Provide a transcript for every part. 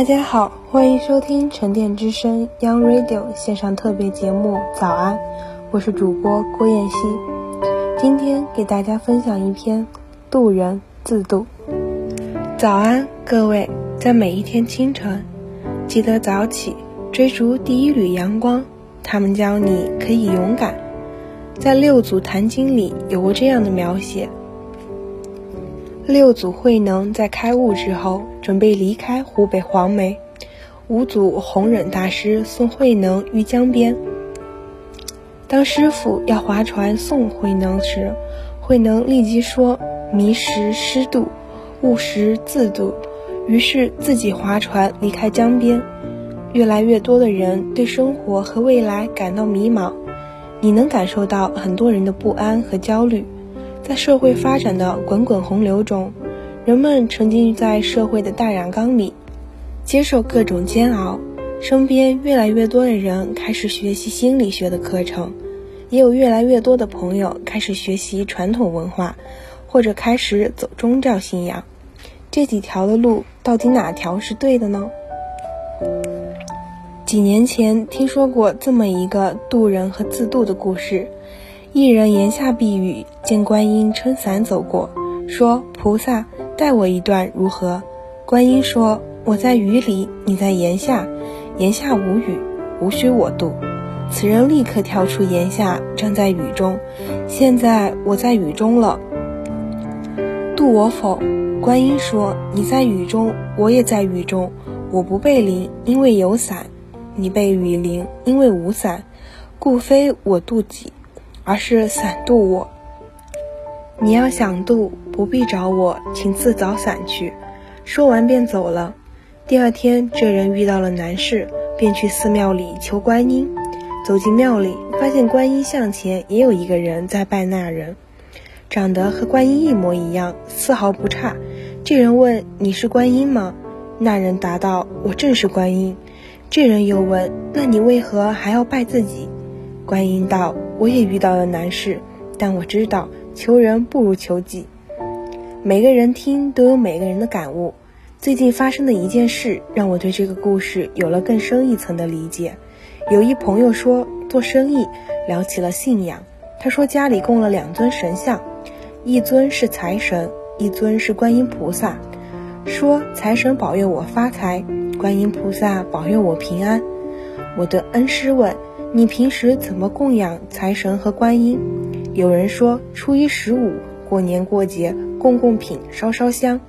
大家好，欢迎收听沉淀之声 Young Radio 线上特别节目《早安》，我是主播郭燕希。今天给大家分享一篇《渡人自渡》。早安，各位，在每一天清晨，记得早起，追逐第一缕阳光。他们教你可以勇敢。在《六祖坛经》里有过这样的描写。六祖慧能在开悟之后，准备离开湖北黄梅。五祖弘忍大师送慧能于江边。当师傅要划船送慧能时，慧能立即说：“迷时失渡，悟时自渡。”于是自己划船离开江边。越来越多的人对生活和未来感到迷茫，你能感受到很多人的不安和焦虑。在社会发展的滚滚洪流中，人们沉浸在社会的大染缸里，接受各种煎熬。身边越来越多的人开始学习心理学的课程，也有越来越多的朋友开始学习传统文化，或者开始走宗教信仰。这几条的路，到底哪条是对的呢？几年前听说过这么一个渡人和自渡的故事。一人檐下避雨，见观音撑伞走过，说：“菩萨带我一段如何？”观音说：“我在雨里，你在檐下，檐下无雨，无需我渡。”此人立刻跳出檐下，站在雨中。现在我在雨中了，渡我否？观音说：“你在雨中，我也在雨中，我不被淋，因为有伞；你被雨淋，因为无伞，故非我渡己。”而是伞渡我。你要想渡，不必找我，请自找伞去。说完便走了。第二天，这人遇到了难事，便去寺庙里求观音。走进庙里，发现观音像前也有一个人在拜那人，长得和观音一模一样，丝毫不差。这人问：“你是观音吗？”那人答道：“我正是观音。”这人又问：“那你为何还要拜自己？”观音道：“我也遇到了难事，但我知道求人不如求己。每个人听都有每个人的感悟。最近发生的一件事，让我对这个故事有了更深一层的理解。有一朋友说做生意聊起了信仰，他说家里供了两尊神像，一尊是财神，一尊是观音菩萨。说财神保佑我发财，观音菩萨保佑我平安。我的恩师问。你平时怎么供养财神和观音？有人说初一十五过年过节供供品烧烧香。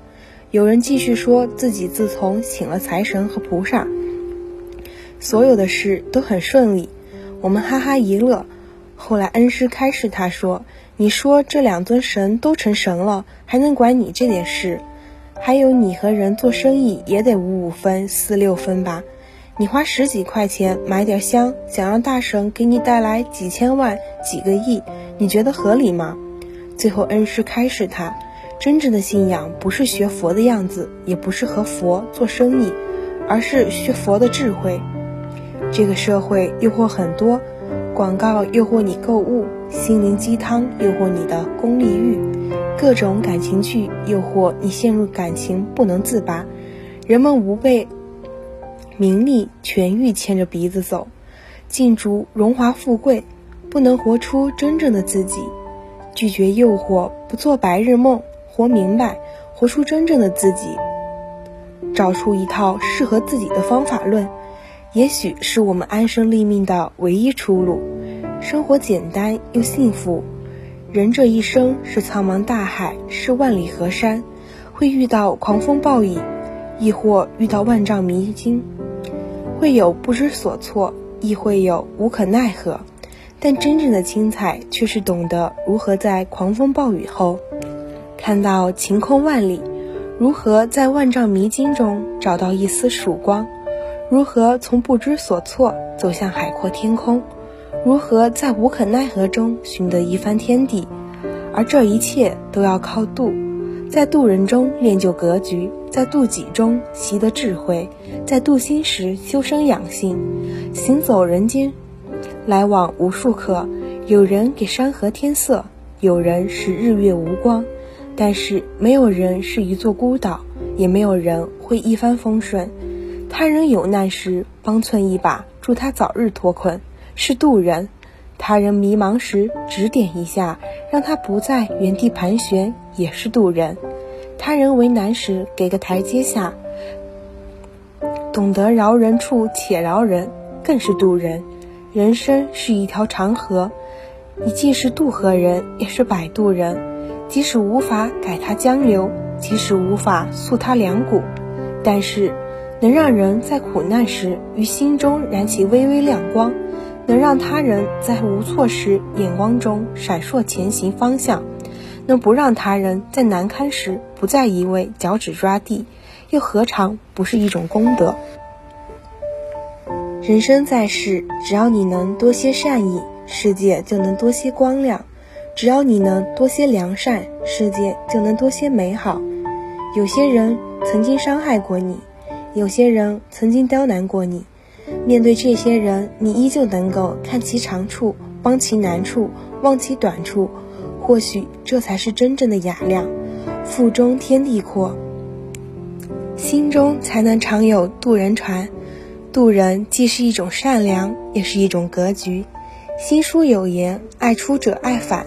有人继续说自己自从请了财神和菩萨，所有的事都很顺利。我们哈哈一乐。后来恩师开示他说：“你说这两尊神都成神了，还能管你这点事？还有你和人做生意也得五五分四六分吧？”你花十几块钱买点香，想让大神给你带来几千万、几个亿，你觉得合理吗？最后恩师开示他：真正的信仰不是学佛的样子，也不是和佛做生意，而是学佛的智慧。这个社会诱惑很多，广告诱惑你购物，心灵鸡汤诱惑你的功利欲，各种感情剧诱惑你陷入感情不能自拔，人们无被。名利权欲牵着鼻子走，禁足荣华富贵，不能活出真正的自己；拒绝诱惑，不做白日梦，活明白，活出真正的自己，找出一套适合自己的方法论，也许是我们安身立命的唯一出路。生活简单又幸福，人这一生是苍茫大海，是万里河山，会遇到狂风暴雨，亦或遇到万丈迷津。会有不知所措，亦会有无可奈何，但真正的精彩却是懂得如何在狂风暴雨后看到晴空万里，如何在万丈迷津中找到一丝曙光，如何从不知所措走向海阔天空？如何在无可奈何中寻得一番天地？而这一切都要靠渡，在渡人中练就格局，在度己中习得智慧，在度心时修身养性。行走人间，来往无数客，有人给山河添色，有人使日月无光，但是没有人是一座孤岛，也没有人会一帆风顺。他人有难时，帮衬一把，助他早日脱困，是渡人。他人迷茫时指点一下，让他不在原地盘旋，也是渡人；他人为难时给个台阶下，懂得饶人处且饶人，更是渡人。人生是一条长河，你既是渡河人，也是摆渡人。即使无法改他江流，即使无法塑他梁骨，但是能让人在苦难时于心中燃起微微亮光。能让他人在无措时眼光中闪烁前行方向，能不让他人在难堪时不再一味脚趾抓地，又何尝不是一种功德？人生在世，只要你能多些善意，世界就能多些光亮；只要你能多些良善，世界就能多些美好。有些人曾经伤害过你，有些人曾经刁难过你。面对这些人，你依旧能够看其长处，帮其难处，忘其短处，或许这才是真正的雅量。腹中天地阔，心中才能常有渡人船。渡人既是一种善良，也是一种格局。新书有言：“爱出者爱返，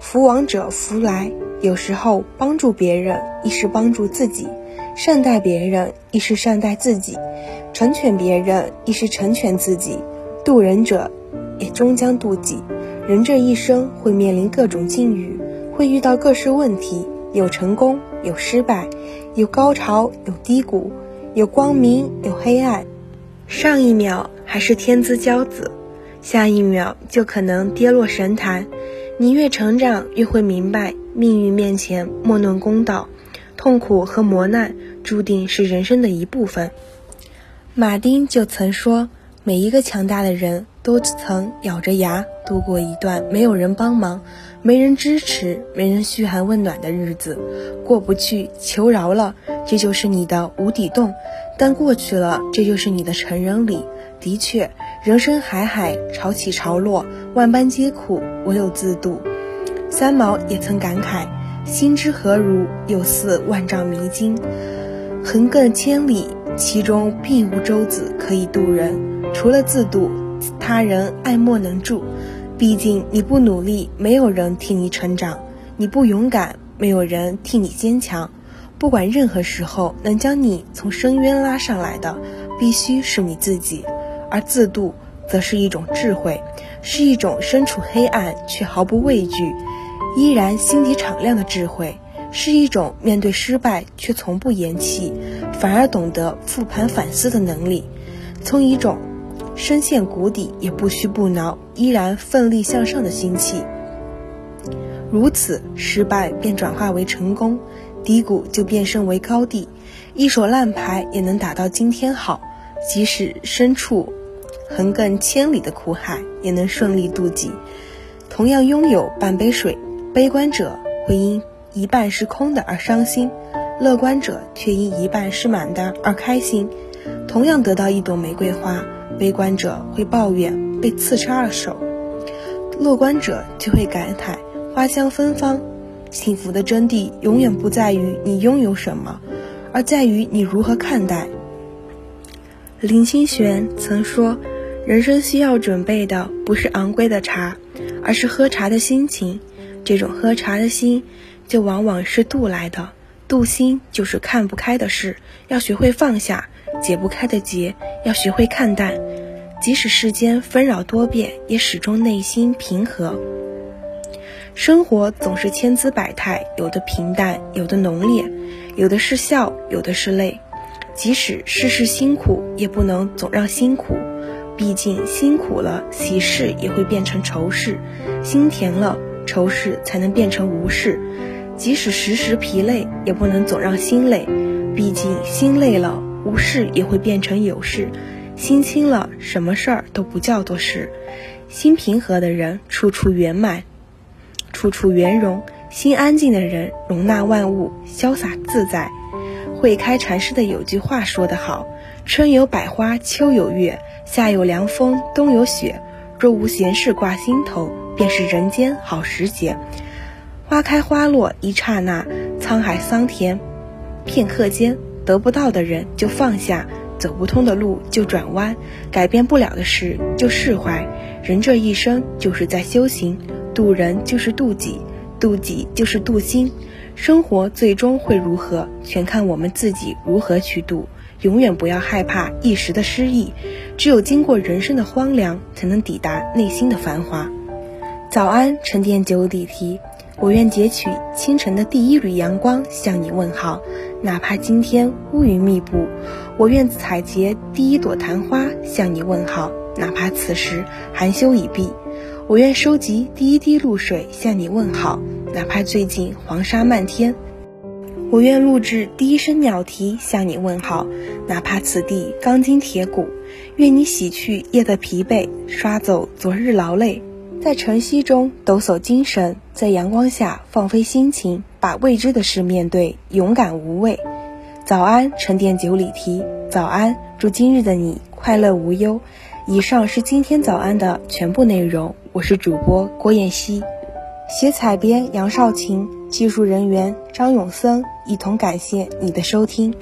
福往者福来。”有时候帮助别人，亦是帮助自己；善待别人，亦是善待自己。成全别人，亦是成全自己；渡人者，也终将渡己。人这一生会面临各种境遇，会遇到各式问题，有成功，有失败，有高潮，有低谷，有光明，有黑暗。上一秒还是天之骄子，下一秒就可能跌落神坛。你越成长，越会明白，命运面前莫论公道，痛苦和磨难注定是人生的一部分。马丁就曾说：“每一个强大的人都曾咬着牙度过一段没有人帮忙、没人支持、没人嘘寒问暖的日子。过不去，求饶了，这就是你的无底洞；但过去了，这就是你的成人礼。的确，人生海海，潮起潮落，万般皆苦，唯有自渡。”三毛也曾感慨：“心之何如，有似万丈迷津，横亘千里。”其中并无舟子可以渡人，除了自渡，他人爱莫能助。毕竟你不努力，没有人替你成长；你不勇敢，没有人替你坚强。不管任何时候，能将你从深渊拉上来的，必须是你自己。而自渡，则是一种智慧，是一种身处黑暗却毫不畏惧，依然心底敞亮的智慧。是一种面对失败却从不言弃，反而懂得复盘反思的能力；从一种深陷谷底也不屈不挠，依然奋力向上的心气。如此，失败便转化为成功，低谷就变身为高地。一手烂牌也能打到今天好，即使身处横亘千里的苦海，也能顺利渡己。同样拥有半杯水，悲观者会因。一半是空的而伤心，乐观者却因一半是满的而开心。同样得到一朵玫瑰花，悲观者会抱怨被刺伤了手，乐观者就会感慨花香芬芳。幸福的真谛永远不在于你拥有什么，而在于你如何看待。林清玄曾说：“人生需要准备的不是昂贵的茶，而是喝茶的心情。这种喝茶的心。”就往往是度来的，度心就是看不开的事，要学会放下；解不开的结，要学会看淡。即使世间纷扰多变，也始终内心平和。生活总是千姿百态，有的平淡，有的浓烈，有的是笑，有的是泪。即使事事辛苦，也不能总让辛苦。毕竟辛苦了，喜事也会变成愁事；心甜了，愁事才能变成无事。即使时时疲累，也不能总让心累。毕竟心累了，无事也会变成有事；心清了，什么事儿都不叫做事；心平和的人，处处圆满，处处圆融；心安静的人，容纳万物，潇洒自在。慧开禅师的有句话说得好：“春有百花，秋有月，夏有凉风，冬有雪。若无闲事挂心头，便是人间好时节。花开花落一刹那，沧海桑田片刻间。得不到的人就放下，走不通的路就转弯，改变不了的事就释怀。人这一生就是在修行，渡人就是渡己，渡己就是渡心。”生活最终会如何，全看我们自己如何去渡。永远不要害怕一时的失意，只有经过人生的荒凉，才能抵达内心的繁华。早安，沉淀九里堤，我愿截取清晨的第一缕阳光向你问好，哪怕今天乌云密布；我愿采撷第一朵昙花向你问好，哪怕此时含羞已毕；我愿收集第一滴露水向你问好。哪怕最近黄沙漫天，我愿录制第一声鸟啼向你问好；哪怕此地钢筋铁骨，愿你洗去夜的疲惫，刷走昨日劳累，在晨曦中抖擞精神，在阳光下放飞心情，把未知的事面对，勇敢无畏。早安，沉淀九里堤。早安，祝今日的你快乐无忧。以上是今天早安的全部内容，我是主播郭燕希。写采编杨少琴，技术人员张永森，一同感谢你的收听。